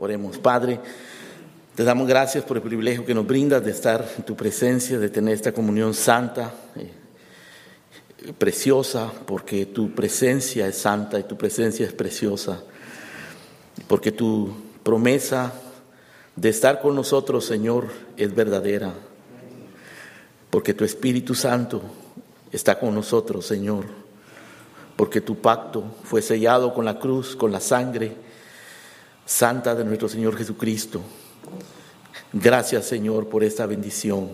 Oremos, Padre. Te damos gracias por el privilegio que nos brindas de estar en tu presencia, de tener esta comunión santa, eh, preciosa, porque tu presencia es santa y tu presencia es preciosa, porque tu promesa de estar con nosotros, Señor, es verdadera, porque tu Espíritu Santo está con nosotros, Señor, porque tu pacto fue sellado con la cruz, con la sangre santa de nuestro Señor Jesucristo. Gracias, Señor, por esta bendición,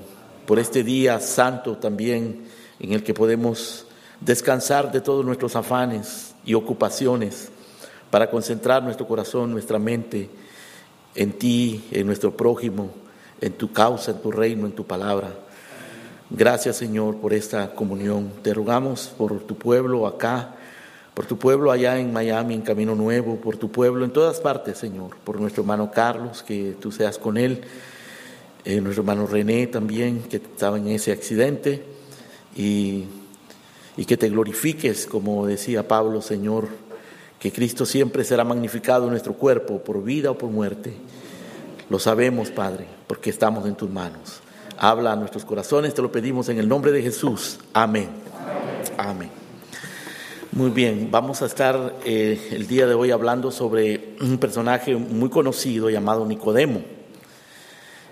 por este día santo también en el que podemos descansar de todos nuestros afanes y ocupaciones para concentrar nuestro corazón, nuestra mente en ti, en nuestro prójimo, en tu causa, en tu reino, en tu palabra. Gracias Señor por esta comunión. Te rogamos por tu pueblo acá, por tu pueblo allá en Miami, en Camino Nuevo, por tu pueblo en todas partes, Señor, por nuestro hermano Carlos, que tú seas con él, eh, nuestro hermano René también, que estaba en ese accidente, y, y que te glorifiques, como decía Pablo, Señor, que Cristo siempre será magnificado en nuestro cuerpo, por vida o por muerte. Lo sabemos, Padre, porque estamos en tus manos. Habla a nuestros corazones, te lo pedimos en el nombre de Jesús. Amén. Amén. Muy bien, vamos a estar eh, el día de hoy hablando sobre un personaje muy conocido llamado Nicodemo.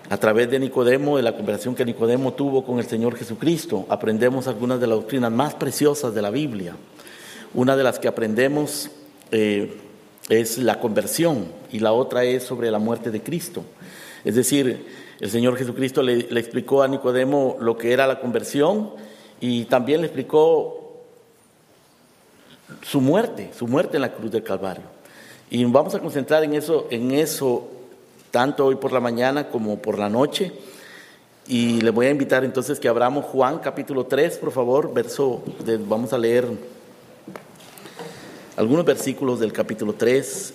A través de Nicodemo, de la conversación que Nicodemo tuvo con el Señor Jesucristo, aprendemos algunas de las doctrinas más preciosas de la Biblia. Una de las que aprendemos eh, es la conversión y la otra es sobre la muerte de Cristo. Es decir, el Señor Jesucristo le, le explicó a Nicodemo lo que era la conversión y también le explicó su muerte, su muerte en la cruz del Calvario. Y vamos a concentrar en eso, en eso tanto hoy por la mañana como por la noche. Y le voy a invitar entonces que abramos Juan capítulo 3, por favor, verso, vamos a leer algunos versículos del capítulo 3.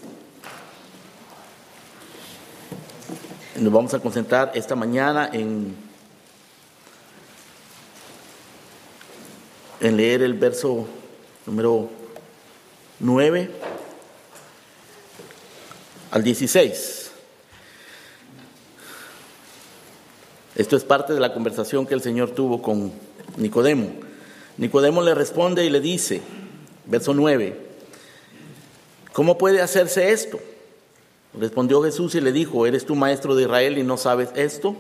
Nos vamos a concentrar esta mañana en, en leer el verso número 9 al 16. Esto es parte de la conversación que el Señor tuvo con Nicodemo. Nicodemo le responde y le dice, verso 9, ¿Cómo puede hacerse esto? Respondió Jesús y le dijo, ¿eres tú maestro de Israel y no sabes esto?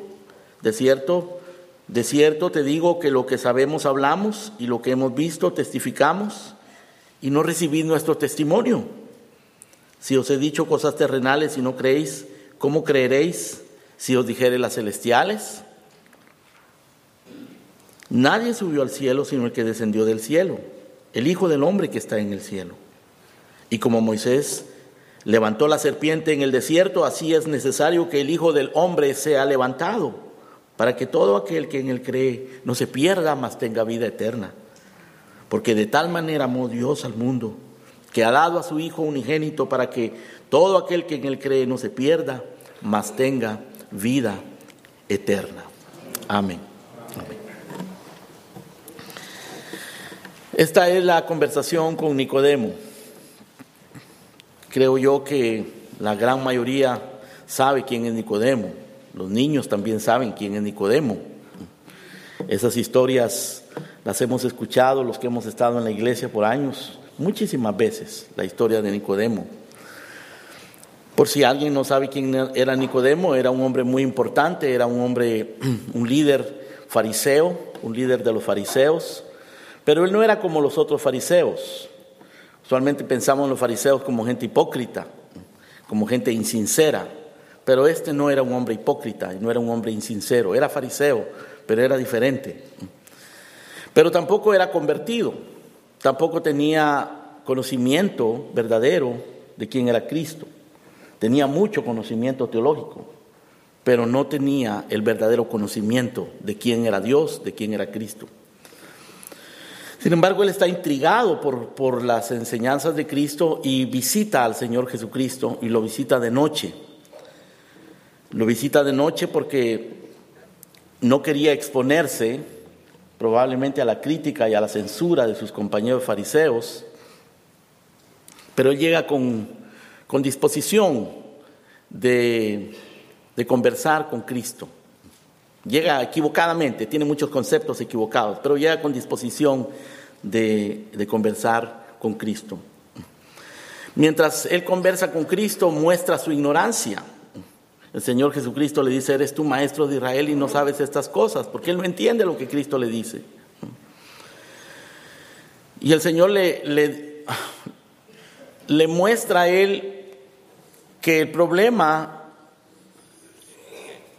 De cierto, de cierto te digo que lo que sabemos hablamos y lo que hemos visto testificamos y no recibís nuestro testimonio. Si os he dicho cosas terrenales y no creéis, ¿cómo creeréis si os dijere las celestiales? Nadie subió al cielo sino el que descendió del cielo, el Hijo del Hombre que está en el cielo. Y como Moisés levantó la serpiente en el desierto, así es necesario que el Hijo del Hombre sea levantado, para que todo aquel que en él cree no se pierda, mas tenga vida eterna. Porque de tal manera amó Dios al mundo, que ha dado a su Hijo unigénito para que todo aquel que en él cree no se pierda, mas tenga vida eterna. Amén. Amén. Esta es la conversación con Nicodemo. Creo yo que la gran mayoría sabe quién es Nicodemo. Los niños también saben quién es Nicodemo. Esas historias las hemos escuchado los que hemos estado en la iglesia por años, muchísimas veces, la historia de Nicodemo. Por si alguien no sabe quién era Nicodemo, era un hombre muy importante, era un hombre, un líder fariseo, un líder de los fariseos, pero él no era como los otros fariseos. Usualmente pensamos en los fariseos como gente hipócrita, como gente insincera, pero este no era un hombre hipócrita, no era un hombre insincero, era fariseo, pero era diferente. Pero tampoco era convertido, tampoco tenía conocimiento verdadero de quién era Cristo. Tenía mucho conocimiento teológico, pero no tenía el verdadero conocimiento de quién era Dios, de quién era Cristo. Sin embargo, él está intrigado por, por las enseñanzas de Cristo y visita al Señor Jesucristo y lo visita de noche. Lo visita de noche porque no quería exponerse probablemente a la crítica y a la censura de sus compañeros fariseos, pero él llega con, con disposición de, conversar con Cristo. Llega equivocadamente, tiene muchos conceptos equivocados, pero llega con disposición de, de conversar con Cristo. Mientras él conversa con Cristo, muestra su ignorancia. El Señor Jesucristo le dice, eres tú maestro de Israel y no sabes estas cosas, porque él no entiende lo que Cristo le dice. Y el Señor le, le, muestra a él que el problema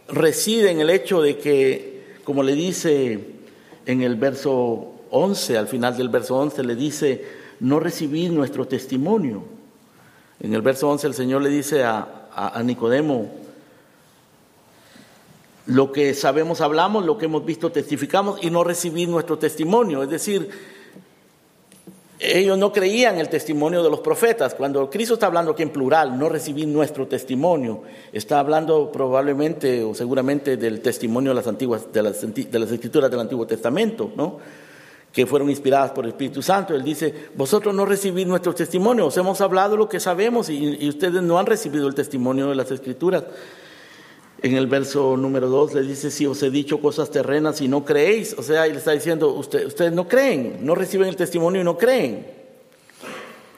reside en el hecho de que, como le dice en el verso 11, al final del verso 11, le dice, no recibí nuestro testimonio. En el verso 11 el Señor le dice a, a Nicodemo, lo que sabemos hablamos, lo que hemos visto testificamos y no recibí nuestro testimonio. Es decir, ellos no creían el testimonio de los profetas. Cuando Cristo está hablando aquí en plural, no recibí nuestro testimonio, está hablando probablemente o seguramente del testimonio de las antiguas, de las, escrituras del Antiguo Testamento, ¿no? que fueron inspiradas por el Espíritu Santo. Él dice, vosotros no recibís nuestro testimonio, os hemos hablado lo que sabemos y ustedes no han recibido el testimonio de las escrituras. En el verso número 2 le dice, si os he dicho cosas terrenas y no creéis, o sea, él está diciendo, ustedes no creen, no reciben el testimonio y no creen.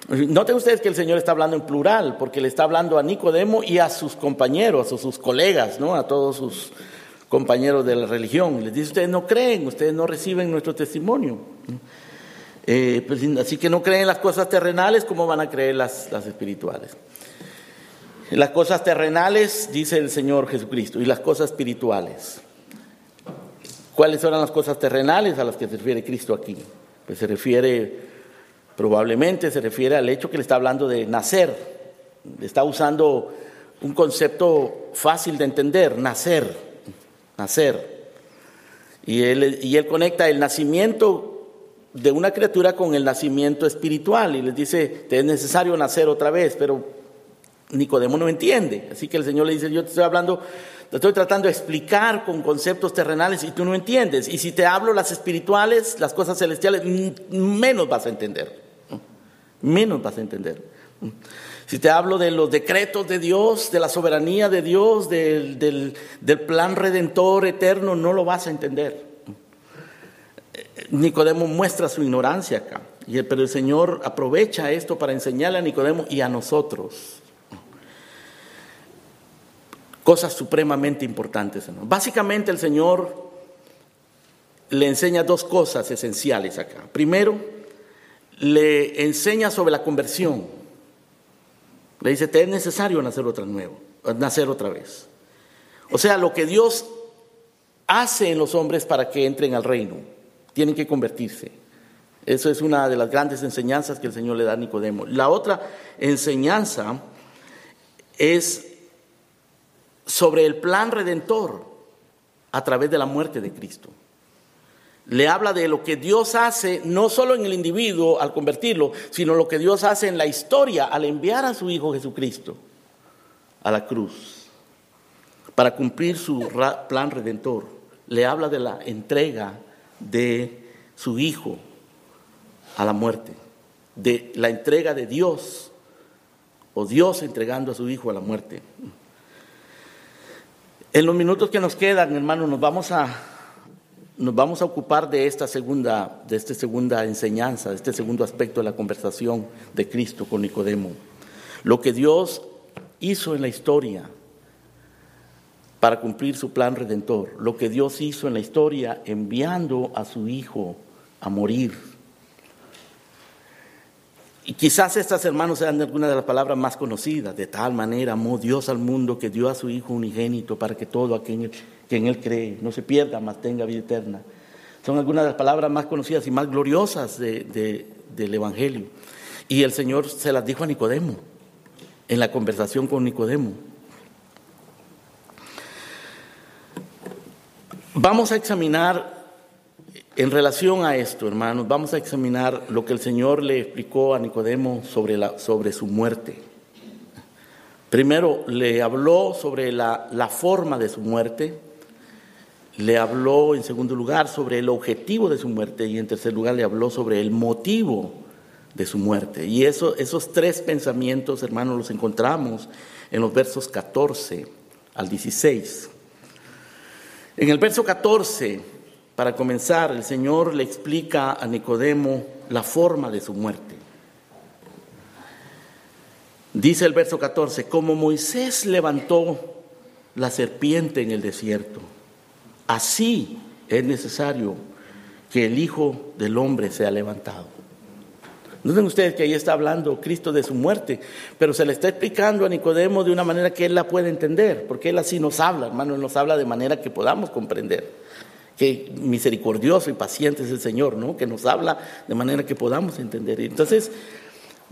Noten ustedes que el Señor está hablando en plural, porque le está hablando a Nicodemo y a sus compañeros, a sus colegas, ¿no? a todos sus compañeros de la religión. Les dice, ustedes no creen, ustedes no reciben nuestro testimonio. Eh, pues, así que no creen las cosas terrenales, ¿cómo van a creer las espirituales? Las cosas terrenales, dice el Señor Jesucristo, y las cosas espirituales. ¿Cuáles son las cosas terrenales a las que se refiere Cristo aquí? Pues se refiere, probablemente se refiere al hecho que le está hablando de nacer. Está usando un concepto fácil de entender, nacer, nacer. Y él, y él conecta el nacimiento de una criatura con el nacimiento espiritual y les dice, te es necesario nacer otra vez, pero Nicodemo no entiende. Así que el Señor le dice, yo te estoy hablando, te estoy tratando de explicar con conceptos terrenales y tú no entiendes. Y si te hablo las espirituales, las cosas celestiales, menos vas a entender. Menos vas a entender. Si te hablo de los decretos de Dios, de la soberanía de Dios, del, del plan redentor eterno, no lo vas a entender. Nicodemo muestra su ignorancia acá, pero el Señor aprovecha esto para enseñarle a Nicodemo y a nosotros cosas supremamente importantes. Básicamente el Señor le enseña dos cosas esenciales acá. Primero, le enseña sobre la conversión. Le dice, te es necesario nacer otra nuevo, nacer otra vez. O sea, lo que Dios hace en los hombres para que entren al reino, tienen que convertirse. Eso es una de las grandes enseñanzas que el Señor le da a Nicodemo. La otra enseñanza es sobre el plan redentor a través de la muerte de Cristo. Le habla de lo que Dios hace no solo en el individuo al convertirlo, sino lo que Dios hace en la historia al enviar a su Hijo Jesucristo a la cruz para cumplir su plan redentor. Le habla de la entrega de su Hijo a la muerte, de la entrega de Dios o Dios entregando a su Hijo a la muerte. En los minutos que nos quedan, hermanos, nos vamos a, nos vamos a ocupar de esta segunda, de esta segunda enseñanza, de este segundo aspecto de la conversación de Cristo con Nicodemo. Lo que Dios hizo en la historia para cumplir su plan redentor, lo que Dios hizo en la historia enviando a su Hijo a morir y quizás estas, hermanos, sean algunas de las palabras más conocidas. De tal manera amó Dios al mundo que dio a su Hijo unigénito para que todo aquel que en Él cree no se pierda, mas tenga vida eterna. Son algunas de las palabras más conocidas y más gloriosas del Evangelio. Y el Señor se las dijo a Nicodemo, en la conversación con Nicodemo. Vamos a examinar en relación a esto, hermanos, vamos a examinar lo que el Señor le explicó a Nicodemo sobre, la, sobre su muerte. Primero le habló sobre la, la forma de su muerte, le habló en segundo lugar sobre el objetivo de su muerte y en tercer lugar le habló sobre el motivo de su muerte. Y eso, esos tres pensamientos, hermanos, los encontramos en los versos 14 al 16. En el verso 14, para comenzar, el Señor le explica a Nicodemo la forma de su muerte. Dice el verso 14, como Moisés levantó la serpiente en el desierto, así es necesario que el Hijo del Hombre sea levantado. Noten ustedes que ahí está hablando Cristo de su muerte, pero se le está explicando a Nicodemo de una manera que él la puede entender, porque él así nos habla, hermano, él nos habla de manera que podamos comprender. Que misericordioso y paciente es el Señor, ¿no? Que nos habla de manera que podamos entender. Entonces,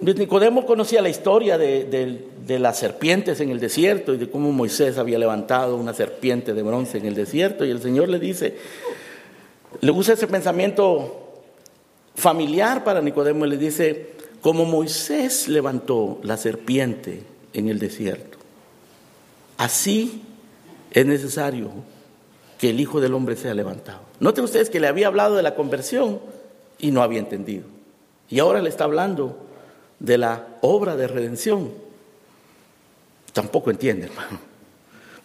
Nicodemo conocía la historia de, de, las serpientes en el desierto y de cómo Moisés había levantado una serpiente de bronce en el desierto y el Señor le dice, le usa ese pensamiento familiar para Nicodemo y le dice, como Moisés levantó la serpiente en el desierto, así es necesario que el Hijo del Hombre sea levantado. Noten ustedes que le había hablado de la conversión y no había entendido. Y ahora le está hablando de la obra de redención. Tampoco entiende, hermano.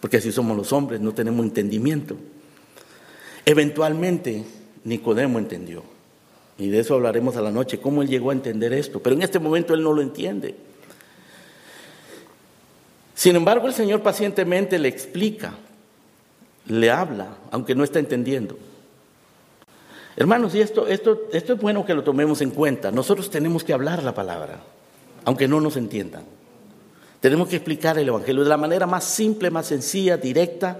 Porque así somos los hombres, no tenemos entendimiento. Eventualmente Nicodemo entendió. Y de eso hablaremos a la noche, cómo él llegó a entender esto. Pero en este momento él no lo entiende. Sin embargo, el Señor pacientemente le explica, le habla, aunque no está entendiendo. Hermanos, y esto, esto, esto es bueno que lo tomemos en cuenta. Nosotros tenemos que hablar la palabra, aunque no nos entiendan. Tenemos que explicar el Evangelio de la manera más simple, más sencilla, directa,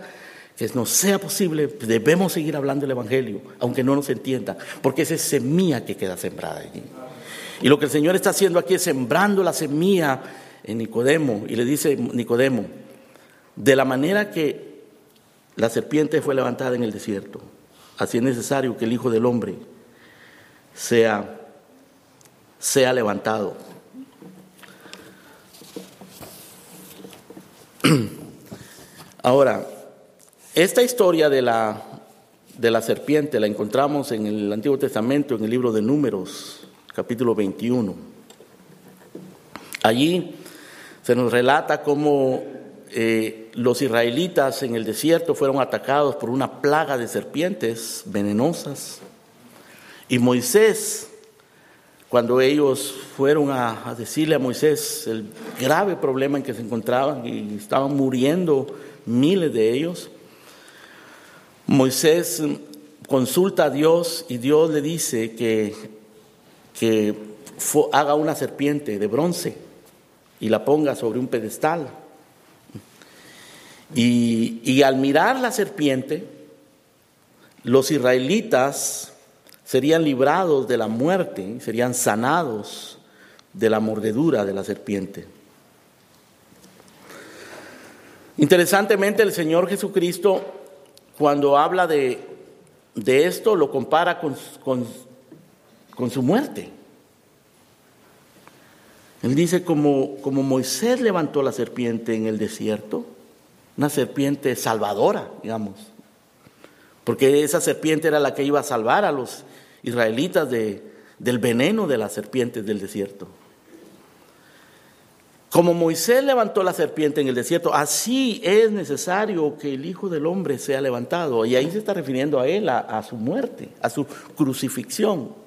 que nos sea posible, debemos seguir hablando el Evangelio, aunque no nos entienda, porque esa es semilla que queda sembrada allí. Y lo que el Señor está haciendo aquí es sembrando la semilla en Nicodemo, y le dice Nicodemo, de la manera que la serpiente fue levantada en el desierto, así es necesario que el Hijo del Hombre sea, sea levantado. Ahora, esta historia de la, de la serpiente la encontramos en el Antiguo Testamento, en el libro de Números, capítulo 21. Allí se nos relata cómo eh, los israelitas en el desierto fueron atacados por una plaga de serpientes venenosas. Y Moisés, cuando ellos fueron a, decirle a Moisés el grave problema en que se encontraban y estaban muriendo miles de ellos, Moisés consulta a Dios y Dios le dice que, que haga una serpiente de bronce y la ponga sobre un pedestal. Y, al mirar la serpiente, los israelitas serían librados de la muerte, serían sanados de la mordedura de la serpiente. Interesantemente, el Señor Jesucristo cuando habla de, esto, lo compara con, con, su muerte. Él dice, como, como Moisés levantó la serpiente en el desierto, una serpiente salvadora, digamos, porque esa serpiente era la que iba a salvar a los israelitas de, del veneno de las serpientes del desierto. Como Moisés levantó la serpiente en el desierto, así es necesario que el Hijo del Hombre sea levantado. Y ahí se está refiriendo a él, a, su muerte, a su crucifixión.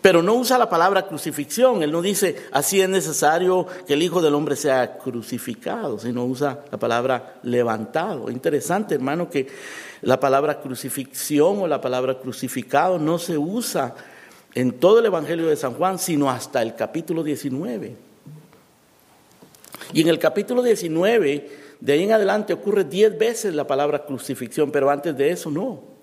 Pero no usa la palabra crucifixión, él no dice, así es necesario que el Hijo del Hombre sea crucificado, sino usa la palabra levantado. Interesante, hermano, que la palabra crucifixión o la palabra crucificado no se usa en todo el Evangelio de San Juan, sino hasta el capítulo 19. Y en el capítulo 19, de ahí en adelante ocurre diez veces la palabra crucifixión, pero antes de eso no.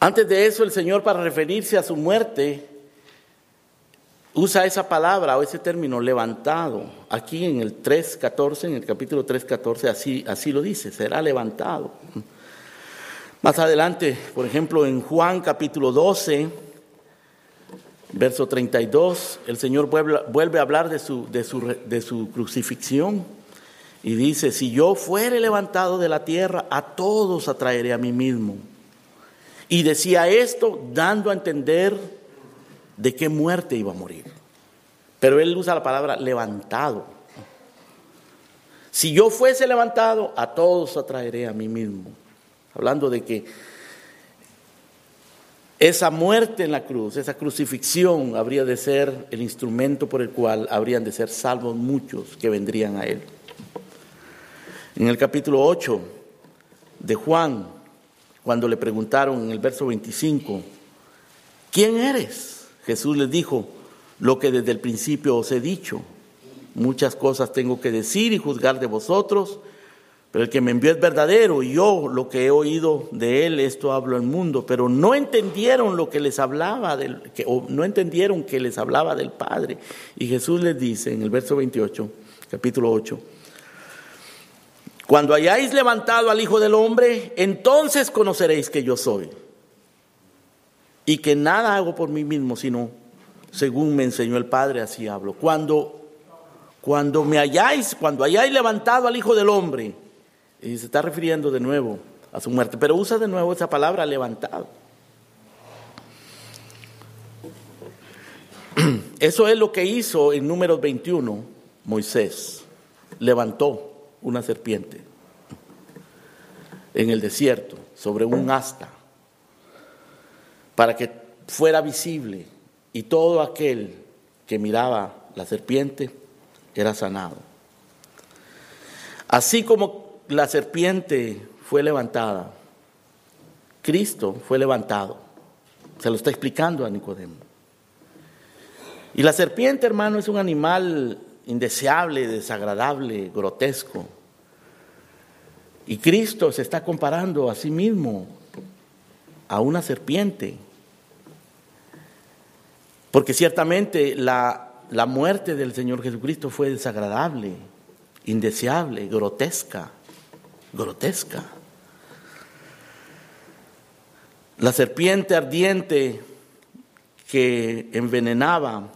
Antes de eso el Señor para referirse a su muerte usa esa palabra o ese término levantado. Aquí en el 3.14, en el capítulo 3.14, así, así lo dice, será levantado. Más adelante, por ejemplo, en Juan capítulo 12, Verso 32, el Señor vuelve, a hablar de su, de, su, de su crucifixión y dice, si yo fuere levantado de la tierra, a todos atraeré a mí mismo. Y decía esto dando a entender de qué muerte iba a morir. Pero él usa la palabra levantado. Si yo fuese levantado, a todos atraeré a mí mismo. Hablando de que esa muerte en la cruz, esa crucifixión, habría de ser el instrumento por el cual habrían de ser salvos muchos que vendrían a él. En el capítulo 8 de Juan, cuando le preguntaron en el verso 25, ¿quién eres? Jesús les dijo, lo que desde el principio os he dicho. Muchas cosas tengo que decir y juzgar de vosotros, pero el que me envió es verdadero y yo lo que he oído de él, esto hablo al mundo. Pero no entendieron lo que les hablaba, del, que, o no entendieron que les hablaba del Padre. Y Jesús les dice en el verso 28, capítulo 8, cuando hayáis levantado al Hijo del Hombre, entonces conoceréis que yo soy. Y que nada hago por mí mismo, sino según me enseñó el Padre, así hablo. Cuando, cuando me hayáis, cuando hayáis levantado al Hijo del Hombre, y se está refiriendo de nuevo a su muerte, pero usa de nuevo esa palabra levantado. Eso es lo que hizo en números 21 Moisés. Levantó una serpiente en el desierto sobre un asta para que fuera visible y todo aquel que miraba la serpiente era sanado. Así como la serpiente fue levantada, Cristo fue levantado. Se lo está explicando a Nicodemo. Y la serpiente, hermano, es un animal indeseable, desagradable, grotesco. Y Cristo se está comparando a sí mismo a una serpiente. Porque ciertamente la, la muerte del Señor Jesucristo fue desagradable, indeseable, grotesca, grotesca. La serpiente ardiente que envenenaba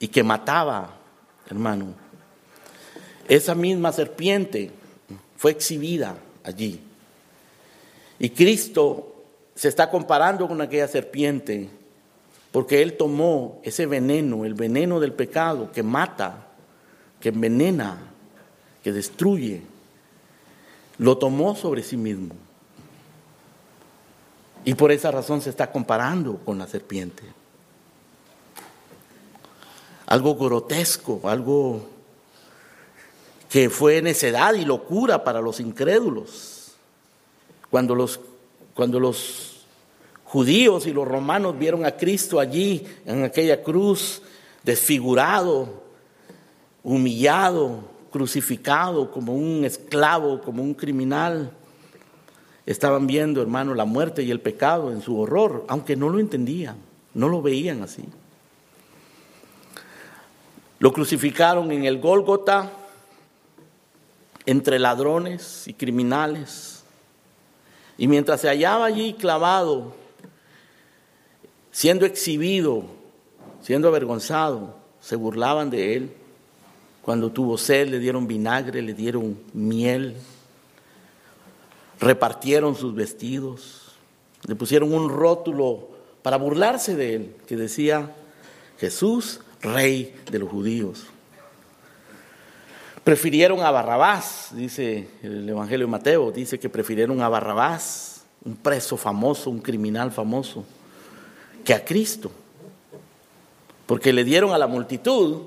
y que mataba, hermano. Esa misma serpiente fue exhibida allí. Y Cristo se está comparando con aquella serpiente porque Él tomó ese veneno, el veneno del pecado que mata, que envenena, que destruye, lo tomó sobre sí mismo. Y por esa razón se está comparando con la serpiente algo grotesco, algo que fue necedad y locura para los incrédulos. Cuando los, cuando los judíos y los romanos vieron a Cristo allí en aquella cruz, desfigurado, humillado, crucificado como un esclavo, como un criminal, estaban viendo, hermano, la muerte y el pecado en su horror, aunque no lo entendían, no lo veían así. Lo crucificaron en el Gólgota entre ladrones y criminales. Y mientras se hallaba allí clavado, siendo exhibido, siendo avergonzado, se burlaban de él. Cuando tuvo sed le dieron vinagre, le dieron miel, repartieron sus vestidos, le pusieron un rótulo para burlarse de él que decía, Jesús rey de los judíos. Prefirieron a Barrabás, dice el Evangelio de Mateo, dice que prefirieron a Barrabás, un preso famoso, un criminal famoso, que a Cristo. Porque le dieron a la multitud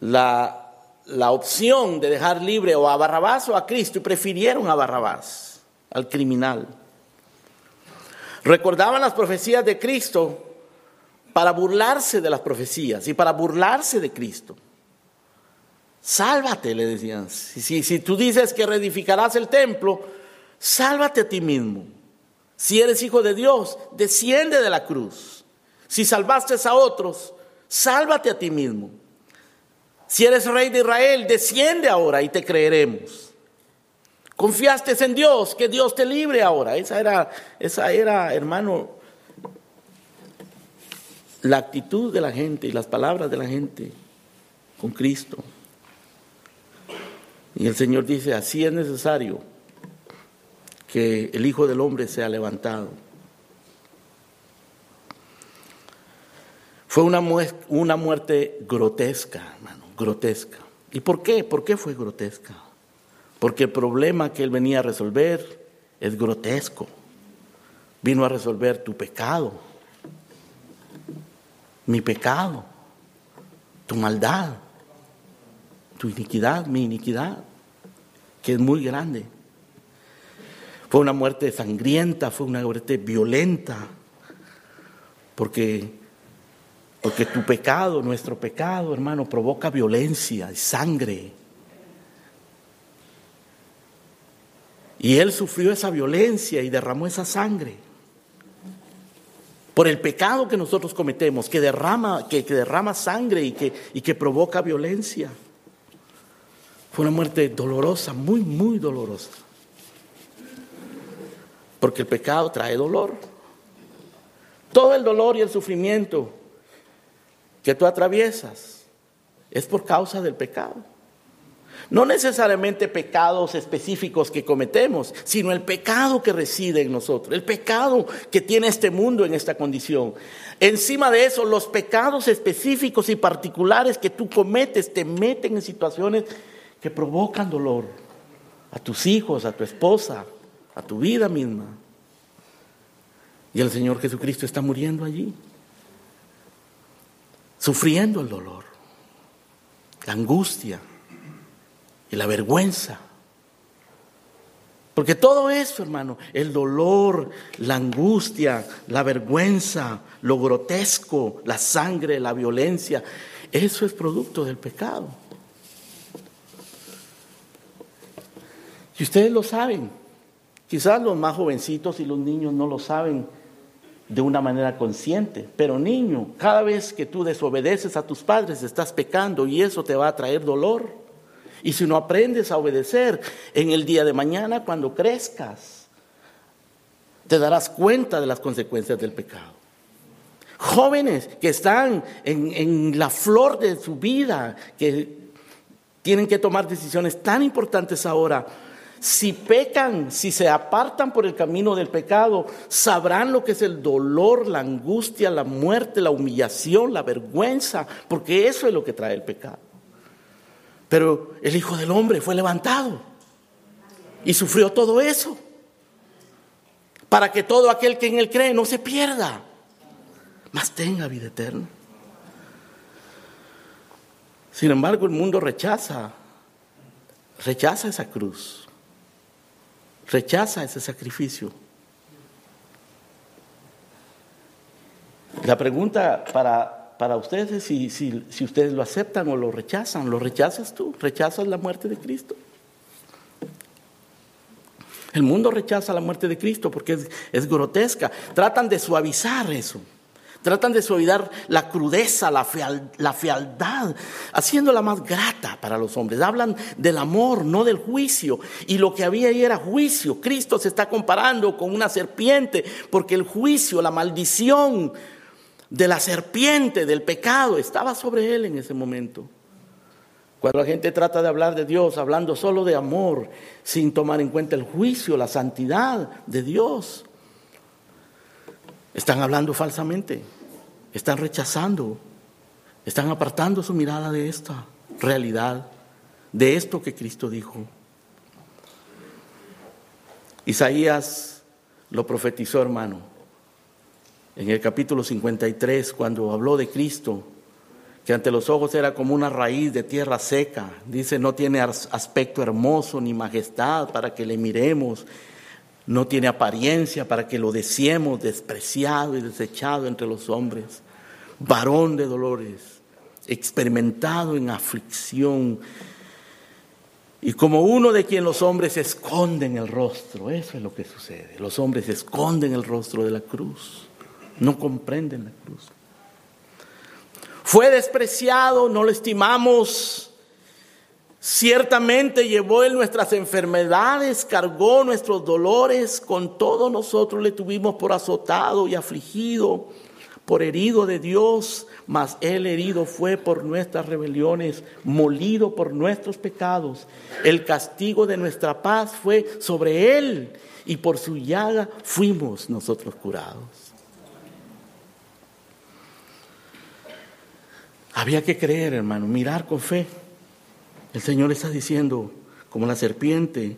la, la opción de dejar libre o a Barrabás o a Cristo y prefirieron a Barrabás, al criminal. Recordaban las profecías de Cristo para burlarse de las profecías y para burlarse de Cristo. Sálvate, le decían. Si, tú dices que reedificarás el templo, sálvate a ti mismo. Si eres hijo de Dios, desciende de la cruz. Si salvaste a otros, sálvate a ti mismo. Si eres rey de Israel, desciende ahora y te creeremos. Confiaste en Dios, que Dios te libre ahora. Esa era, esa era, hermano, la actitud de la gente y las palabras de la gente con Cristo. Y el Señor dice, así es necesario que el Hijo del Hombre sea levantado. Fue una, una muerte grotesca, hermano, grotesca. ¿Y por qué? ¿Por qué fue grotesca? Porque el problema que él venía a resolver es grotesco. Vino a resolver tu pecado, mi pecado, tu maldad, tu iniquidad, mi iniquidad, que es muy grande. Fue una muerte sangrienta, fue una muerte violenta, porque, porque tu pecado, nuestro pecado, hermano, provoca violencia y sangre. Y Él sufrió esa violencia y derramó esa sangre. Por el pecado que nosotros cometemos, que derrama, que, derrama sangre y que, y que provoca violencia. Fue una muerte dolorosa, muy, muy dolorosa. Porque el pecado trae dolor. Todo el dolor y el sufrimiento que tú atraviesas es por causa del pecado. No necesariamente pecados específicos que cometemos, sino el pecado que reside en nosotros, el pecado que tiene este mundo en esta condición. Encima de eso, los pecados específicos y particulares que tú cometes te meten en situaciones que provocan dolor a tus hijos, a tu esposa, a tu vida misma. Y el Señor Jesucristo está muriendo allí, sufriendo el dolor, la angustia y la vergüenza. Porque todo eso, hermano, el dolor, la angustia, la vergüenza, lo grotesco, la sangre, la violencia, eso es producto del pecado. Y ustedes lo saben. Quizás los más jovencitos y los niños no lo saben de una manera consciente, pero niño, cada vez que tú desobedeces a tus padres estás pecando y eso te va a traer dolor. Y si no aprendes a obedecer en el día de mañana cuando crezcas, te darás cuenta de las consecuencias del pecado. Jóvenes que están en, la flor de su vida, que tienen que tomar decisiones tan importantes ahora, si pecan, si se apartan por el camino del pecado, sabrán lo que es el dolor, la angustia, la muerte, la humillación, la vergüenza, porque eso es lo que trae el pecado. Pero el Hijo del Hombre fue levantado y sufrió todo eso para que todo aquel que en él cree no se pierda, mas tenga vida eterna. Sin embargo, el mundo rechaza, rechaza esa cruz rechaza ese sacrificio. La pregunta para, para ustedes es si, si, ustedes lo aceptan o lo rechazan. ¿Lo rechazas tú? ¿Rechazas la muerte de Cristo? El mundo rechaza la muerte de Cristo porque es, es grotesca. Tratan de suavizar eso. Tratan de suavizar la crudeza, la, la fealdad, haciéndola más grata para los hombres. Hablan del amor, no del juicio. Y lo que había ahí era juicio. Cristo se está comparando con una serpiente, porque el juicio, la maldición de la serpiente, del pecado, estaba sobre él en ese momento. Cuando la gente trata de hablar de Dios, hablando solo de amor, sin tomar en cuenta el juicio, la santidad de Dios, están hablando falsamente, están rechazando, están apartando su mirada de esta realidad, de esto que Cristo dijo. Isaías lo profetizó, hermano, en el capítulo 53, cuando habló de Cristo, que ante los ojos era como una raíz de tierra seca. Dice, no tiene aspecto hermoso ni majestad para que le miremos no tiene apariencia para que lo deseemos, despreciado y desechado entre los hombres, varón de dolores, experimentado en aflicción, y como uno de quien los hombres esconden el rostro, eso es lo que sucede, los hombres esconden el rostro de la cruz, no comprenden la cruz. Fue despreciado, no lo estimamos, Ciertamente llevó él nuestras enfermedades, cargó nuestros dolores, con todo nosotros le tuvimos por azotado y afligido, por herido de Dios, mas él herido fue por nuestras rebeliones, molido por nuestros pecados. El castigo de nuestra paz fue sobre él y por su llaga fuimos nosotros curados. Había que creer, hermano, mirar con fe. El Señor está diciendo, como la serpiente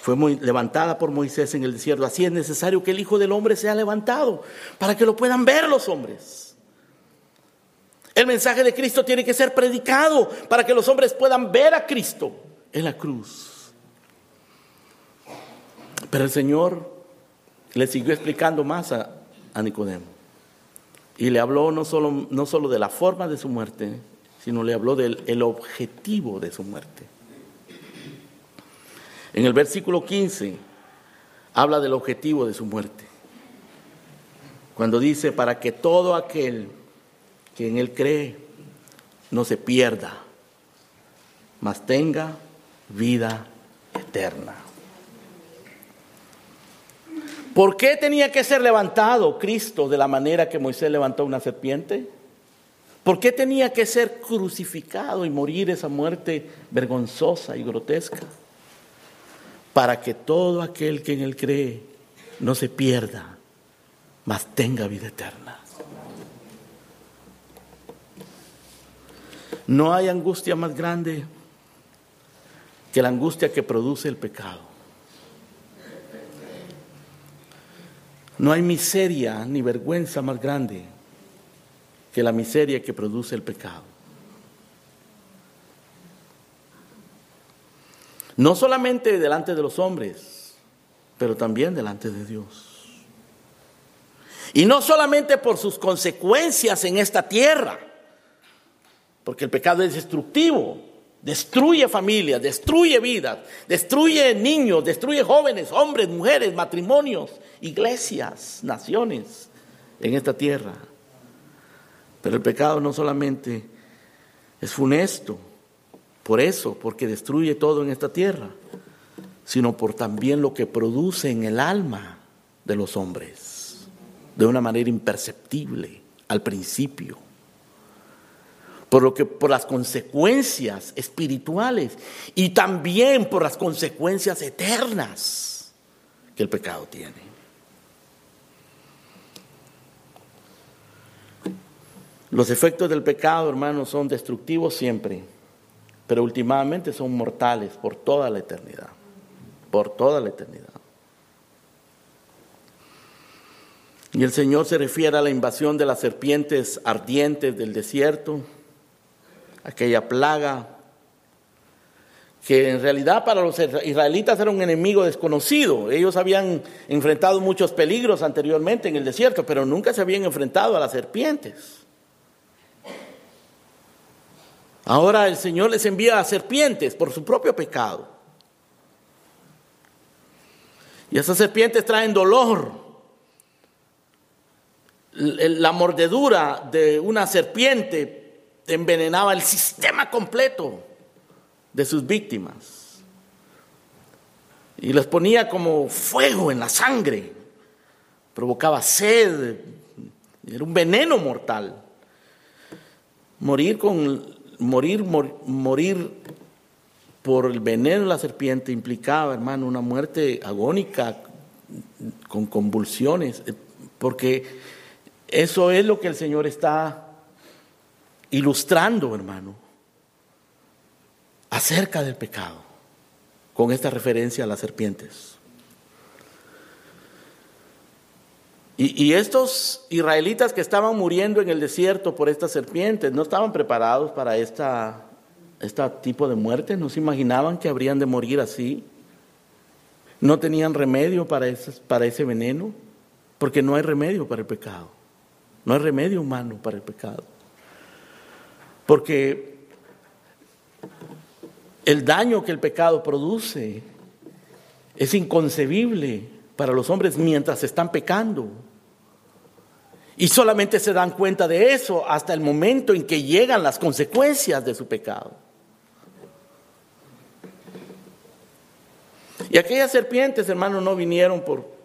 fue levantada por Moisés en el desierto, así es necesario que el Hijo del Hombre sea levantado para que lo puedan ver los hombres. El mensaje de Cristo tiene que ser predicado para que los hombres puedan ver a Cristo en la cruz. Pero el Señor le siguió explicando más a, Nicodemo. Y le habló no solo, no solo de la forma de su muerte, sino le habló del el objetivo de su muerte. En el versículo 15 habla del objetivo de su muerte. Cuando dice, para que todo aquel que en él cree no se pierda, mas tenga vida eterna. ¿Por qué tenía que ser levantado Cristo de la manera que Moisés levantó una serpiente? ¿Por qué tenía que ser crucificado y morir esa muerte vergonzosa y grotesca? Para que todo aquel que en él cree no se pierda, mas tenga vida eterna. No hay angustia más grande que la angustia que produce el pecado. No hay miseria ni vergüenza más grande que la miseria que produce el pecado. No solamente delante de los hombres, pero también delante de Dios. Y no solamente por sus consecuencias en esta tierra, porque el pecado es destructivo, destruye familias, destruye vidas, destruye niños, destruye jóvenes, hombres, mujeres, matrimonios, iglesias, naciones en esta tierra. Pero el pecado no solamente es funesto, por eso, porque destruye todo en esta tierra, sino por también lo que produce en el alma de los hombres, de una manera imperceptible al principio por lo que por las consecuencias espirituales y también por las consecuencias eternas que el pecado tiene. Los efectos del pecado, hermanos, son destructivos siempre, pero últimamente son mortales por toda la eternidad, por toda la eternidad. Y el Señor se refiere a la invasión de las serpientes ardientes del desierto, aquella plaga, que en realidad para los israelitas era un enemigo desconocido. Ellos habían enfrentado muchos peligros anteriormente en el desierto, pero nunca se habían enfrentado a las serpientes. Ahora el Señor les envía a serpientes por su propio pecado. Y esas serpientes traen dolor. La mordedura de una serpiente envenenaba el sistema completo de sus víctimas. Y les ponía como fuego en la sangre, provocaba sed, era un veneno mortal. Morir con morir morir por el veneno de la serpiente implicaba, hermano, una muerte agónica con convulsiones, porque eso es lo que el Señor está ilustrando, hermano, acerca del pecado, con esta referencia a las serpientes. Y, estos israelitas que estaban muriendo en el desierto por estas serpientes no estaban preparados para esta, este tipo de muerte, no se imaginaban que habrían de morir así. No tenían remedio para para ese veneno, porque no hay remedio para el pecado. No hay remedio humano para el pecado. Porque el daño que el pecado produce es inconcebible para los hombres mientras están pecando. Y solamente se dan cuenta de eso hasta el momento en que llegan las consecuencias de su pecado. Y aquellas serpientes, hermanos, no vinieron por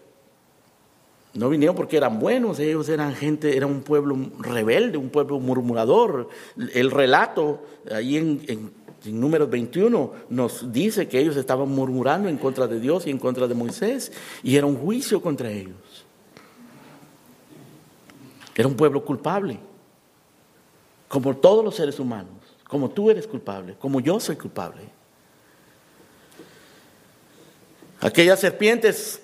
no vinieron porque eran buenos, ellos eran gente, era un pueblo rebelde, un pueblo murmurador. El relato ahí en, en, Números 21 nos dice que ellos estaban murmurando en contra de Dios y en contra de Moisés, y era un juicio contra ellos. Era un pueblo culpable. como todos los seres humanos, como tú eres culpable, como yo soy culpable. Aquellas serpientes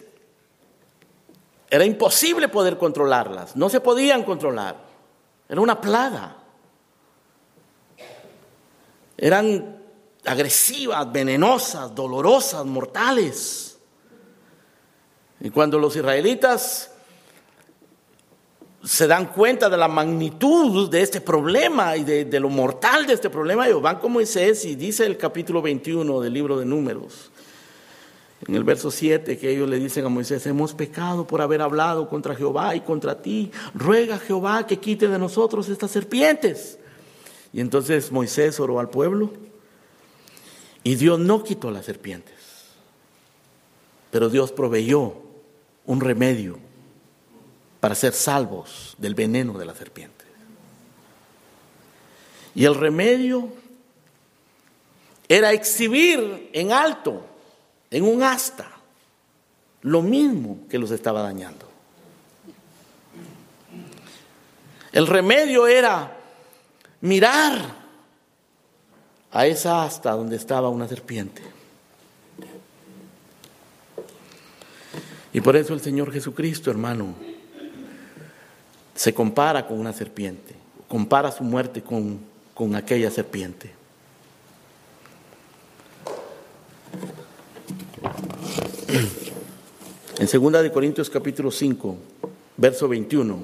era imposible poder controlarlas, no se podían controlar, era una plaga. Eran agresivas, venenosas, dolorosas, mortales. Y cuando los israelitas se dan cuenta de la magnitud de este problema y de, lo mortal de este problema, ellos van con Moisés y dice el capítulo 21 del libro de Números, en el verso 7, que ellos le dicen a Moisés, hemos pecado por haber hablado contra Jehová y contra ti, ruega Jehová que quite de nosotros estas serpientes. Y entonces Moisés oró al pueblo y Dios no quitó las serpientes, pero Dios proveyó un remedio para ser salvos del veneno de la serpiente. Y el remedio era exhibir en alto, en un asta, lo mismo que los estaba dañando. El remedio era mirar a esa asta donde estaba una serpiente. Y por eso el Señor Jesucristo, hermano, se compara con una serpiente, compara su muerte con, con aquella serpiente. En 2 de Corintios capítulo 5, verso 21,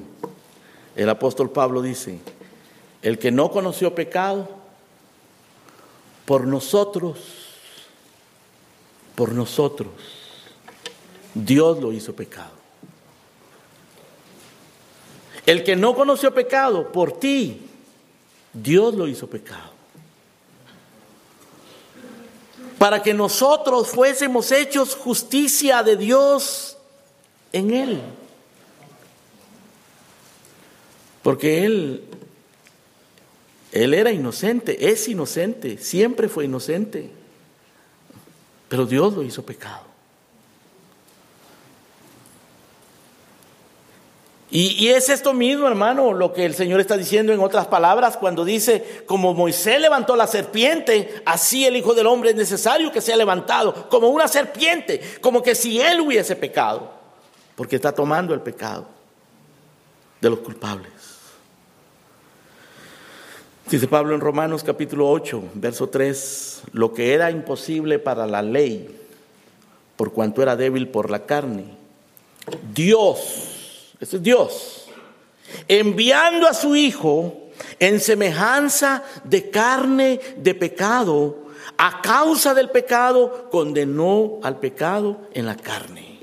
el apóstol Pablo dice, el que no conoció pecado, por nosotros, por nosotros, Dios lo hizo pecado. El que no conoció pecado, por ti, Dios lo hizo pecado. Para que nosotros fuésemos hechos justicia de Dios en Él. Porque Él, Él era inocente, es inocente, siempre fue inocente. Pero Dios lo hizo pecado. Y, es esto mismo, hermano, lo que el Señor está diciendo en otras palabras cuando dice, como Moisés levantó la serpiente, así el Hijo del Hombre es necesario que sea levantado, como una serpiente, como que si Él hubiese pecado, porque está tomando el pecado de los culpables. Dice Pablo en Romanos capítulo 8, verso 3, lo que era imposible para la ley, por cuanto era débil por la carne, Dios ese es Dios. Enviando a su Hijo en semejanza de carne de pecado, a causa del pecado, condenó al pecado en la carne.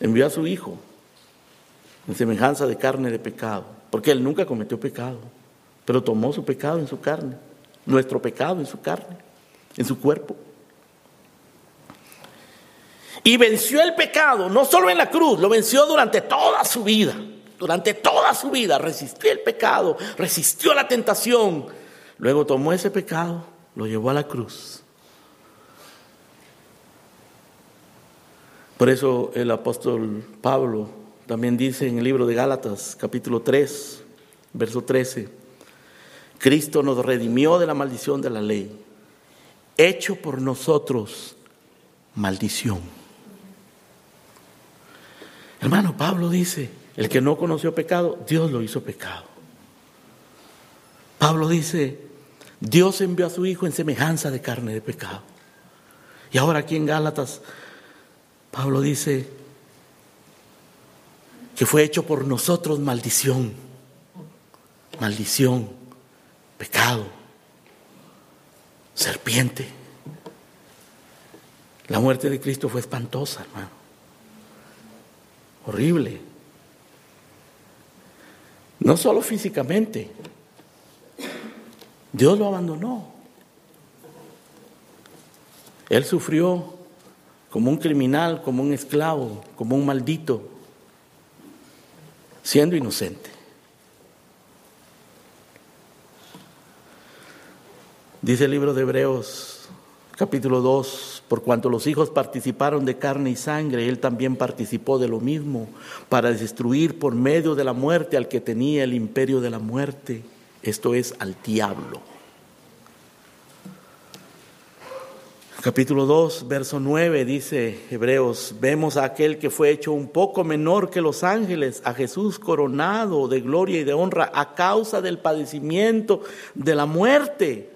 Envió a su Hijo en semejanza de carne de pecado, porque Él nunca cometió pecado, pero tomó su pecado en su carne, nuestro pecado en su carne, en su cuerpo. Y venció el pecado, no solo en la cruz, lo venció durante toda su vida. Durante toda su vida resistió el pecado, resistió la tentación. Luego tomó ese pecado, lo llevó a la cruz. Por eso el apóstol Pablo también dice en el libro de Gálatas, capítulo 3, verso 13, Cristo nos redimió de la maldición de la ley, hecho por nosotros maldición Hermano, Pablo dice, el que no conoció pecado, Dios lo hizo pecado. Pablo dice, Dios envió a su Hijo en semejanza de carne de pecado. Y ahora aquí en Gálatas, Pablo dice que fue hecho por nosotros maldición, maldición, pecado, serpiente. La muerte de Cristo fue espantosa, hermano horrible. No solo físicamente. Dios lo abandonó. Él sufrió como un criminal, como un esclavo, como un maldito, siendo inocente. Dice el libro de Hebreos, capítulo 2, por cuanto los hijos participaron de carne y sangre, él también participó de lo mismo, para destruir por medio de la muerte al que tenía el imperio de la muerte, esto es al diablo. Capítulo 2, verso 9 dice Hebreos, vemos a aquel que fue hecho un poco menor que los ángeles, a Jesús coronado de gloria y de honra a causa del padecimiento de la muerte,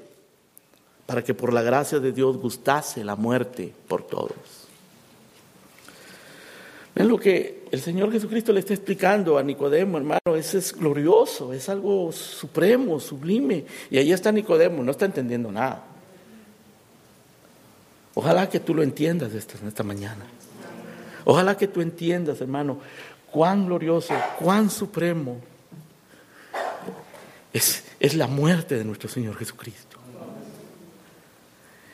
para que por la gracia de Dios gustase la muerte por todos. Ven lo que el Señor Jesucristo le está explicando a Nicodemo, hermano, eso es glorioso, es algo supremo, sublime. Y ahí está Nicodemo, no está entendiendo nada. Ojalá que tú lo entiendas esta, esta mañana. Ojalá que tú entiendas, hermano, cuán glorioso, cuán supremo es, es la muerte de nuestro Señor Jesucristo.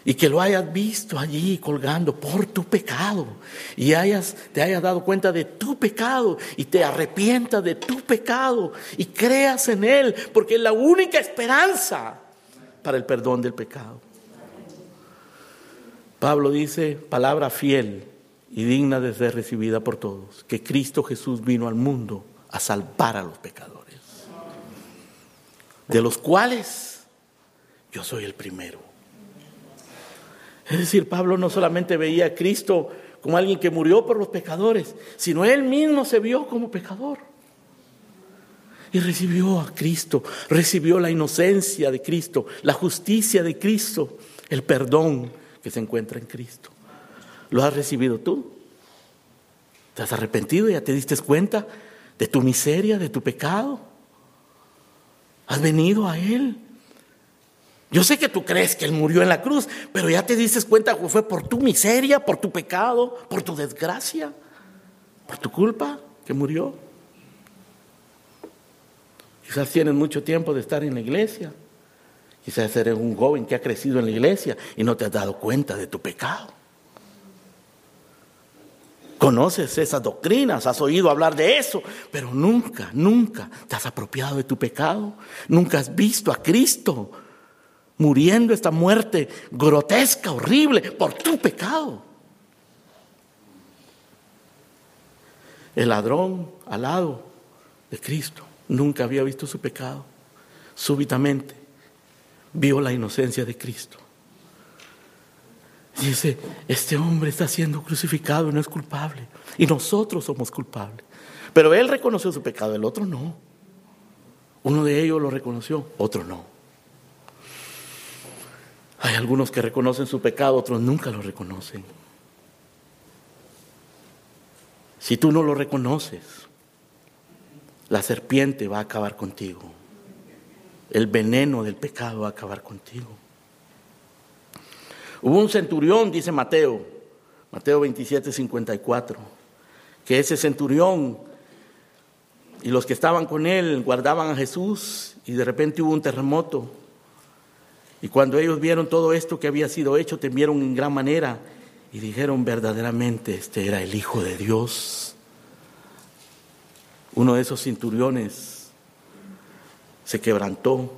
Y que lo hayas visto allí colgando por tu pecado. Y hayas, te hayas dado cuenta de tu pecado. Y te arrepientas de tu pecado. Y creas en Él. Porque es la única esperanza para el perdón del pecado. Pablo dice, palabra fiel y digna de ser recibida por todos, que Cristo Jesús vino al mundo a salvar a los pecadores, de los cuales yo soy el primero. Es decir, Pablo no solamente veía a Cristo como alguien que murió por los pecadores, sino él mismo se vio como pecador. Y recibió a Cristo, recibió la inocencia de Cristo, la justicia de Cristo, el perdón que se encuentra en Cristo. ¿Lo has recibido tú? ¿Te has arrepentido? ¿Ya te diste cuenta de tu miseria, de tu pecado? ¿Has venido a Él? Yo sé que tú crees que Él murió en la cruz, pero ya te diste cuenta que fue por tu miseria, por tu pecado, por tu desgracia, por tu culpa que murió. Quizás tienes mucho tiempo de estar en la iglesia. Quizás eres un joven que ha crecido en la iglesia y no te has dado cuenta de tu pecado. Conoces esas doctrinas, has oído hablar de eso, pero nunca, nunca te has apropiado de tu pecado. Nunca has visto a Cristo muriendo esta muerte grotesca, horrible, por tu pecado. El ladrón al lado de Cristo nunca había visto su pecado. Súbitamente vio la inocencia de Cristo. Dice, este hombre está siendo crucificado y no es culpable. Y nosotros somos culpables. Pero él reconoció su pecado, el otro no. Uno de ellos lo reconoció, otro no. Hay algunos que reconocen su pecado, otros nunca lo reconocen. Si tú no lo reconoces, la serpiente va a acabar contigo el veneno del pecado va a acabar contigo. Hubo un centurión, dice Mateo, Mateo 27, 54, que ese centurión y los que estaban con él guardaban a Jesús y de repente hubo un terremoto. Y cuando ellos vieron todo esto que había sido hecho, temieron en gran manera y dijeron verdaderamente, este era el Hijo de Dios. Uno de esos centuriones se quebrantó.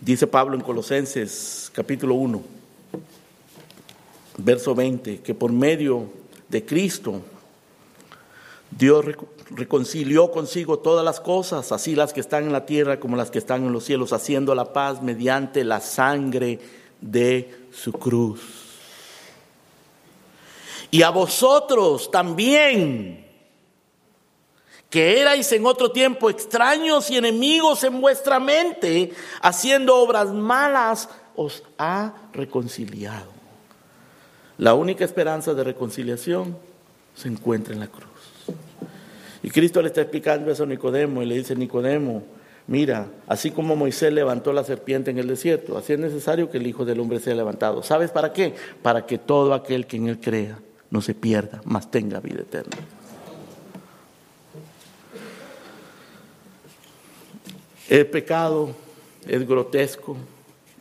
Dice Pablo en Colosenses capítulo 1, verso 20, que por medio de Cristo Dios reconcilió consigo todas las cosas, así las que están en la tierra como las que están en los cielos, haciendo la paz mediante la sangre de su cruz. Y a vosotros también que erais en otro tiempo extraños y enemigos en vuestra mente, haciendo obras malas, os ha reconciliado. La única esperanza de reconciliación se encuentra en la cruz. Y Cristo le está explicando eso a Nicodemo y le dice, Nicodemo, mira, así como Moisés levantó la serpiente en el desierto, así es necesario que el Hijo del Hombre sea levantado. ¿Sabes para qué? Para que todo aquel que en él crea no se pierda, mas tenga vida eterna. El pecado es grotesco,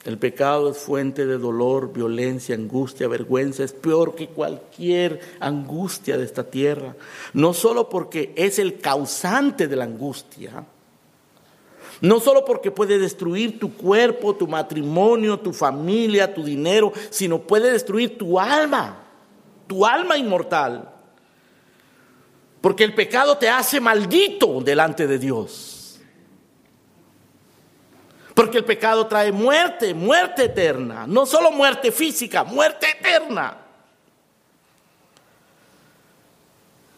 el pecado es fuente de dolor, violencia, angustia, vergüenza, es peor que cualquier angustia de esta tierra, no solo porque es el causante de la angustia, no solo porque puede destruir tu cuerpo, tu matrimonio, tu familia, tu dinero, sino puede destruir tu alma, tu alma inmortal. Porque el pecado te hace maldito delante de Dios. Porque el pecado trae muerte, muerte eterna. No solo muerte física, muerte eterna.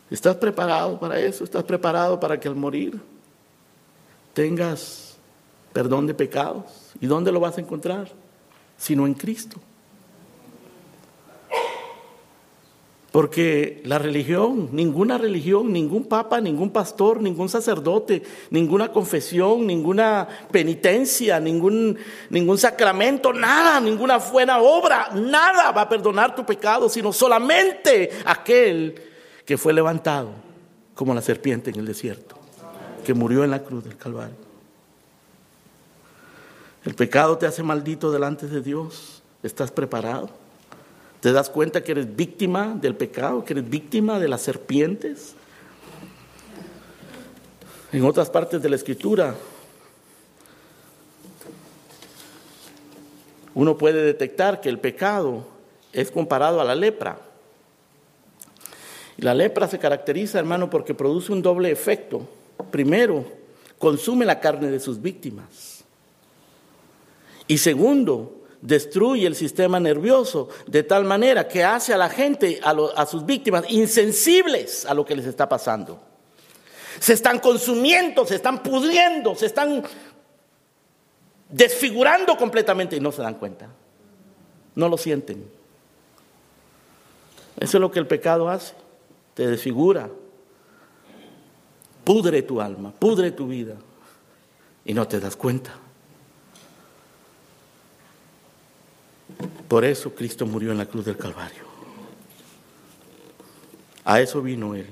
¿Estás preparado para eso? ¿Estás preparado para que al morir tengas perdón de pecados? ¿Y dónde lo vas a encontrar? Sino en Cristo. Porque la religión, ninguna religión, ningún papa, ningún pastor, ningún sacerdote, ninguna confesión, ninguna penitencia, ningún, ningún sacramento, nada, ninguna buena obra, nada va a perdonar tu pecado, sino solamente aquel que fue levantado como la serpiente en el desierto, que murió en la cruz del Calvario. El pecado te hace maldito delante de Dios. ¿Estás preparado? ¿Te das cuenta que eres víctima del pecado, que eres víctima de las serpientes? En otras partes de la escritura, uno puede detectar que el pecado es comparado a la lepra. La lepra se caracteriza, hermano, porque produce un doble efecto. Primero, consume la carne de sus víctimas. Y segundo, destruye el sistema nervioso de tal manera que hace a la gente, a, sus víctimas, insensibles a lo que les está pasando. Se están consumiendo, se están pudriendo, se están desfigurando completamente y no se dan cuenta. No lo sienten. Eso es lo que el pecado hace. Te desfigura. Pudre tu alma, pudre tu vida. Y no te das cuenta. Por eso Cristo murió en la cruz del Calvario. A eso vino Él.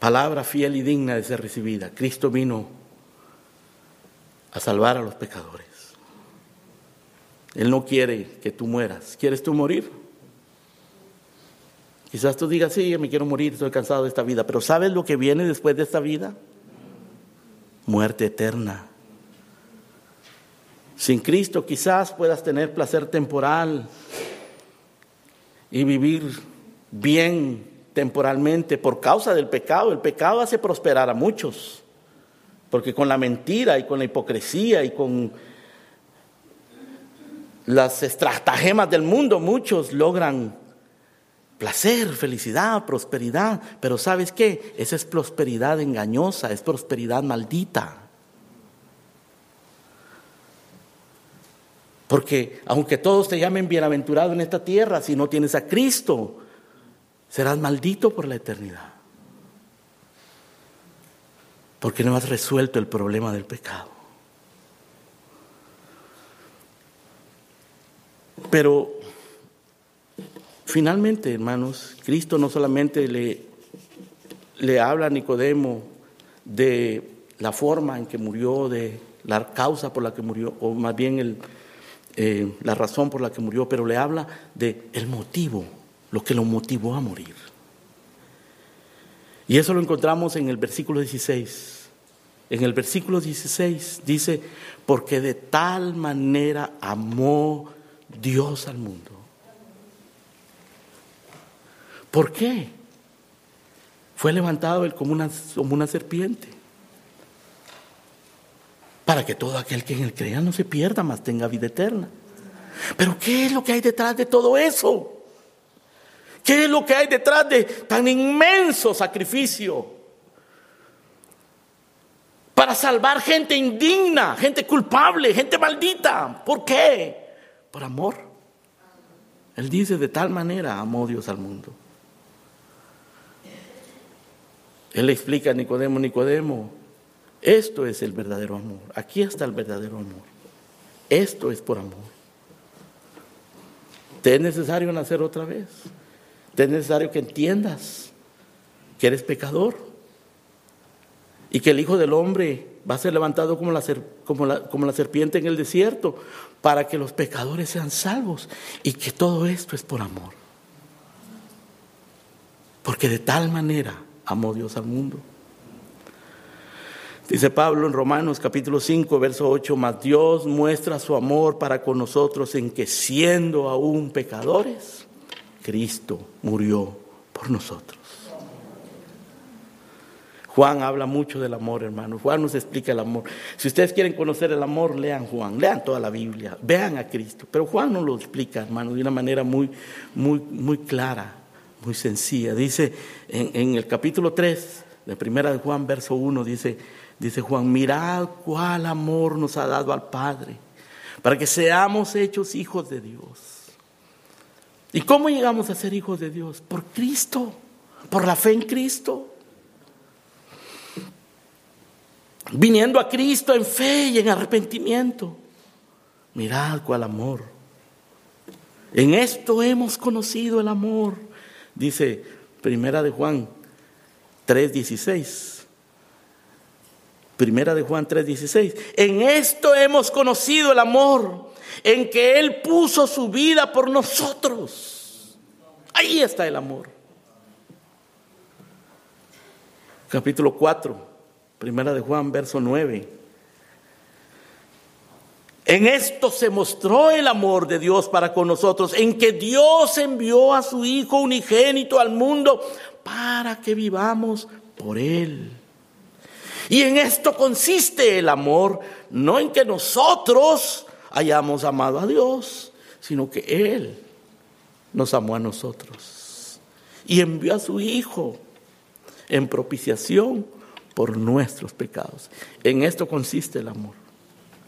Palabra fiel y digna de ser recibida. Cristo vino a salvar a los pecadores. Él no quiere que tú mueras. ¿Quieres tú morir? Quizás tú digas, sí, me quiero morir, estoy cansado de esta vida. Pero ¿sabes lo que viene después de esta vida? Muerte eterna. Sin Cristo quizás puedas tener placer temporal y vivir bien temporalmente por causa del pecado. El pecado hace prosperar a muchos, porque con la mentira y con la hipocresía y con las estratagemas del mundo muchos logran placer, felicidad, prosperidad, pero ¿sabes qué? Esa es prosperidad engañosa, es prosperidad maldita. Porque aunque todos te llamen bienaventurado en esta tierra, si no tienes a Cristo, serás maldito por la eternidad. Porque no has resuelto el problema del pecado. Pero finalmente, hermanos, Cristo no solamente le, le habla a Nicodemo de la forma en que murió, de la causa por la que murió, o más bien el, eh, la razón por la que murió, pero le habla de el motivo, lo que lo motivó a morir. Y eso lo encontramos en el versículo 16. En el versículo 16 dice, porque de tal manera amó Dios al mundo. ¿Por qué? Fue levantado él como una, como una serpiente para que todo aquel que en él crea no se pierda, mas tenga vida eterna. Pero ¿qué es lo que hay detrás de todo eso? ¿Qué es lo que hay detrás de tan inmenso sacrificio? Para salvar gente indigna, gente culpable, gente maldita. ¿Por qué? Por amor. Él dice, de tal manera amó Dios al mundo. Él le explica a Nicodemo, Nicodemo, esto es el verdadero amor. Aquí está el verdadero amor. Esto es por amor. Te es necesario nacer otra vez. Te es necesario que entiendas que eres pecador y que el Hijo del Hombre va a ser levantado como la, como, la, como la serpiente en el desierto para que los pecadores sean salvos y que todo esto es por amor. Porque de tal manera amó Dios al mundo Dice Pablo en Romanos capítulo 5, verso 8, mas Dios muestra su amor para con nosotros en que siendo aún pecadores, Cristo murió por nosotros. Juan habla mucho del amor, hermano. Juan nos explica el amor. Si ustedes quieren conocer el amor, lean Juan, lean toda la Biblia, vean a Cristo. Pero Juan nos lo explica, hermano, de una manera muy, muy, muy clara, muy sencilla. Dice en, el capítulo 3 de Primera de Juan, verso 1, dice, dice Juan, mirad cuál amor nos ha dado al Padre, para que seamos hechos hijos de Dios. ¿Y cómo llegamos a ser hijos de Dios? Por Cristo, por la fe en Cristo. viniendo a Cristo en fe y en arrepentimiento. Mirad cuál amor. En esto hemos conocido el amor, dice Primera de Juan 3:16. Primera de Juan 3:16. En esto hemos conocido el amor, en que Él puso su vida por nosotros. Ahí está el amor. Capítulo 4 Primera de Juan, verso 9. En esto se mostró el amor de Dios para con nosotros, en que Dios envió a su Hijo unigénito al mundo para que vivamos por Él. Y en esto consiste el amor, no en que nosotros hayamos amado a Dios, sino que Él nos amó a nosotros y envió a su Hijo en propiciación por nuestros pecados. En esto consiste el amor.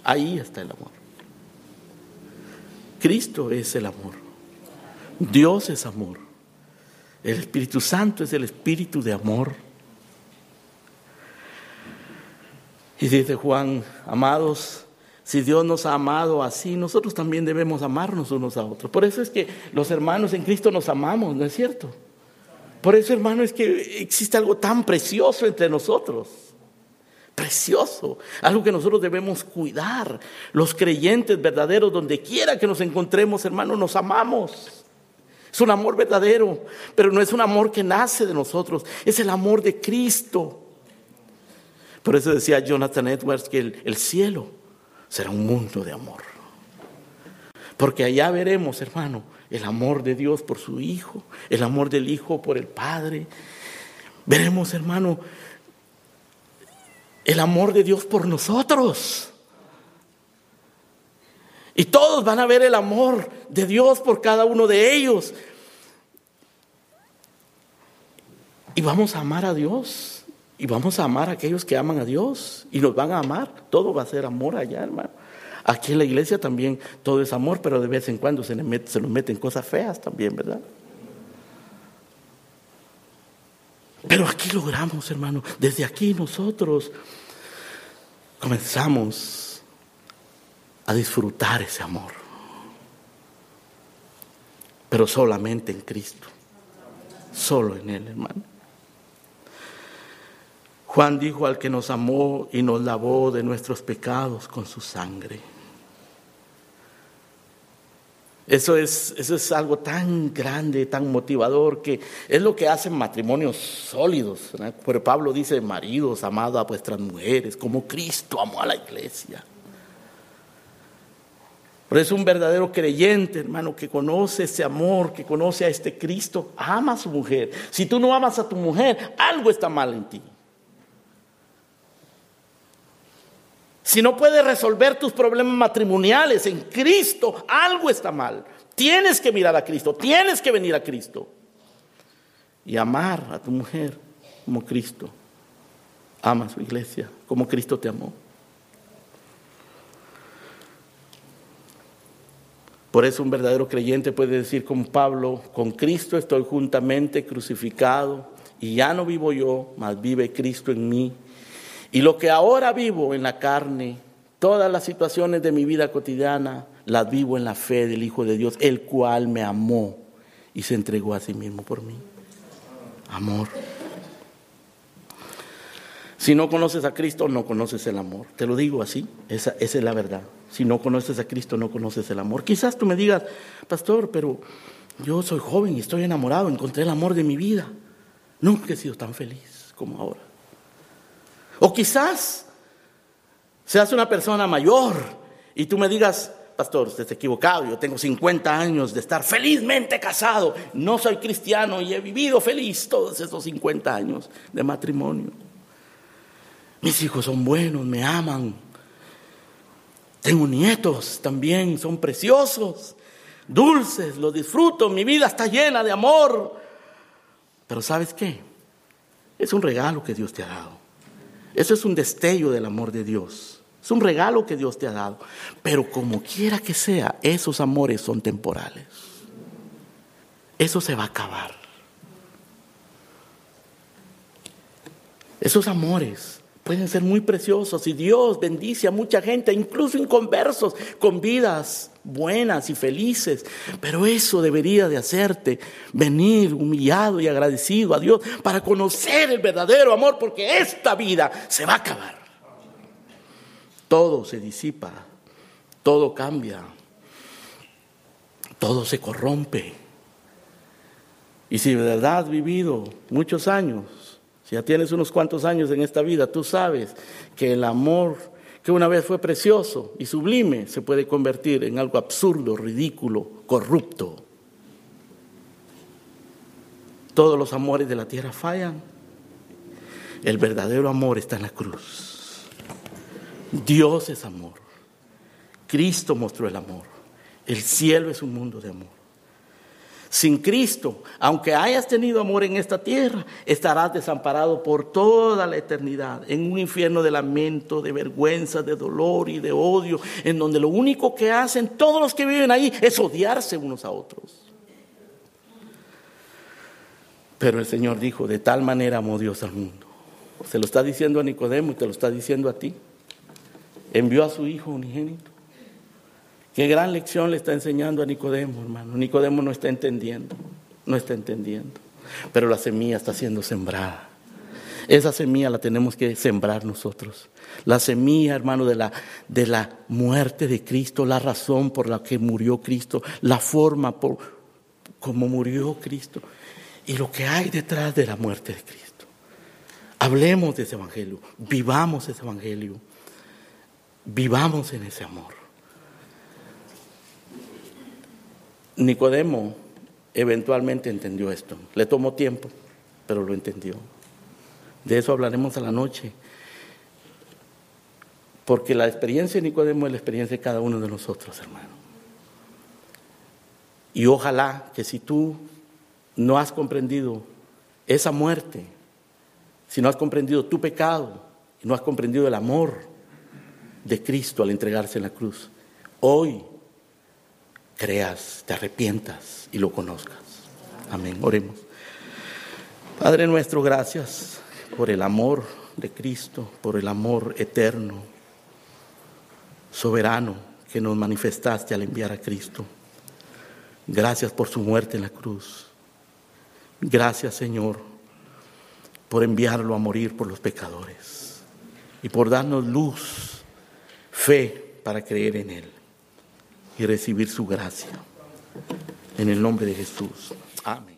Ahí está el amor. Cristo es el amor. Dios es amor. El Espíritu Santo es el Espíritu de amor. Y dice Juan, amados, si Dios nos ha amado así, nosotros también debemos amarnos unos a otros. Por eso es que los hermanos en Cristo nos amamos, ¿no es cierto? Por eso, hermano, es que existe algo tan precioso entre nosotros. Precioso, algo que nosotros debemos cuidar. Los creyentes verdaderos, donde quiera que nos encontremos, hermano, nos amamos. Es un amor verdadero, pero no es un amor que nace de nosotros, es el amor de Cristo. Por eso decía Jonathan Edwards que el, el cielo será un mundo de amor. Porque allá veremos, hermano, el amor de Dios por su Hijo, el amor del Hijo por el Padre. Veremos, hermano, el amor de Dios por nosotros. Y todos van a ver el amor de Dios por cada uno de ellos. Y vamos a amar a Dios. Y vamos a amar a aquellos que aman a Dios. Y nos van a amar. Todo va a ser amor allá, hermano. Aquí en la iglesia también todo es amor, pero de vez en cuando se, le se nos meten cosas feas también, ¿verdad? Pero aquí logramos, hermano, desde aquí nosotros comenzamos a disfrutar ese amor. Pero solamente en Cristo. Solo en Él, hermano. Juan dijo al que nos amó y nos lavó de nuestros pecados con su sangre. Eso es, eso es algo tan grande, tan motivador, que es lo que hacen matrimonios sólidos. Pero Pablo dice, maridos, amado a vuestras mujeres, como Cristo amó a la iglesia. Por eso un verdadero creyente, hermano, que conoce ese amor, que conoce a este Cristo, ama a su mujer. Si tú no amas a tu mujer, algo está mal en ti. Si no puedes resolver tus problemas matrimoniales en Cristo, algo está mal. Tienes que mirar a Cristo, tienes que venir a Cristo y amar a tu mujer como Cristo. Ama a su iglesia como Cristo te amó. Por eso un verdadero creyente puede decir con Pablo, con Cristo estoy juntamente crucificado y ya no vivo yo, mas vive Cristo en mí. Y lo que ahora vivo en la carne, todas las situaciones de mi vida cotidiana, las vivo en la fe del Hijo de Dios, el cual me amó y se entregó a sí mismo por mí. Amor. Si no conoces a Cristo, no conoces el amor. Te lo digo así, esa, es la verdad. Si no conoces a Cristo, no conoces el amor. Quizás tú me digas, pastor, pero yo soy joven y estoy enamorado, encontré el amor de mi vida. Nunca he sido tan feliz como ahora. O quizás seas una persona mayor y tú me digas, pastor, usted está equivocado, yo tengo 50 años de estar felizmente casado, no soy cristiano y he vivido feliz todos esos 50 años de matrimonio. Mis hijos son buenos, me aman. Tengo nietos también, son preciosos, dulces, los disfruto, mi vida está llena de amor. Pero ¿sabes qué? Es un regalo que Dios te ha dado. Eso es un destello del amor de Dios. Es un regalo que Dios te ha dado. Pero como quiera que sea, esos amores son temporales. Eso se va a acabar. Esos amores pueden ser muy preciosos y Dios bendice a mucha gente, incluso inconversos, con vidas buenas y felices. Pero eso debería de hacerte venir humillado y agradecido a Dios para conocer el verdadero amor, porque esta vida se va a acabar. Todo se disipa, todo cambia, todo se corrompe. Y si de verdad has vivido muchos años si ya tienes unos cuantos años en esta vida, tú sabes que el amor que una vez fue precioso y sublime se puede convertir en algo absurdo, ridículo, corrupto. Todos los amores de la tierra fallan. El verdadero amor está en la cruz. Dios es amor. Cristo mostró el amor. El cielo es un mundo de amor. Sin Cristo, aunque hayas tenido amor en esta tierra, estarás desamparado por toda la eternidad en un infierno de lamento, de vergüenza, de dolor y de odio, en donde lo único que hacen todos los que viven ahí es odiarse unos a otros. Pero el Señor dijo, de tal manera amó Dios al mundo. Se lo está diciendo a Nicodemo y te lo está diciendo a ti. Envió a su Hijo unigénito Qué gran lección le está enseñando a Nicodemo, hermano. Nicodemo no está entendiendo, no está entendiendo. Pero la semilla está siendo sembrada. Esa semilla la tenemos que sembrar nosotros. La semilla, hermano, de la, de la muerte de Cristo, la razón por la que murió Cristo, la forma por cómo murió Cristo y lo que hay detrás de la muerte de Cristo. Hablemos de ese evangelio, vivamos ese evangelio, vivamos en ese amor. Nicodemo eventualmente entendió esto. Le tomó tiempo, pero lo entendió. De eso hablaremos a la noche. Porque la experiencia de Nicodemo es la experiencia de cada uno de nosotros, hermano. Y ojalá que si tú no has comprendido esa muerte, si no has comprendido tu pecado no has comprendido el amor de Cristo al entregarse en la cruz, hoy creas, te arrepientas y lo conozcas. Amén. Oremos. Padre nuestro, gracias por el amor de Cristo, por el amor eterno, soberano que nos manifestaste al enviar a Cristo. Gracias por su muerte en la cruz. Gracias, Señor, por enviarlo a morir por los pecadores y por darnos luz, fe para creer en Él y recibir su gracia. En el nombre de Jesús. Amén.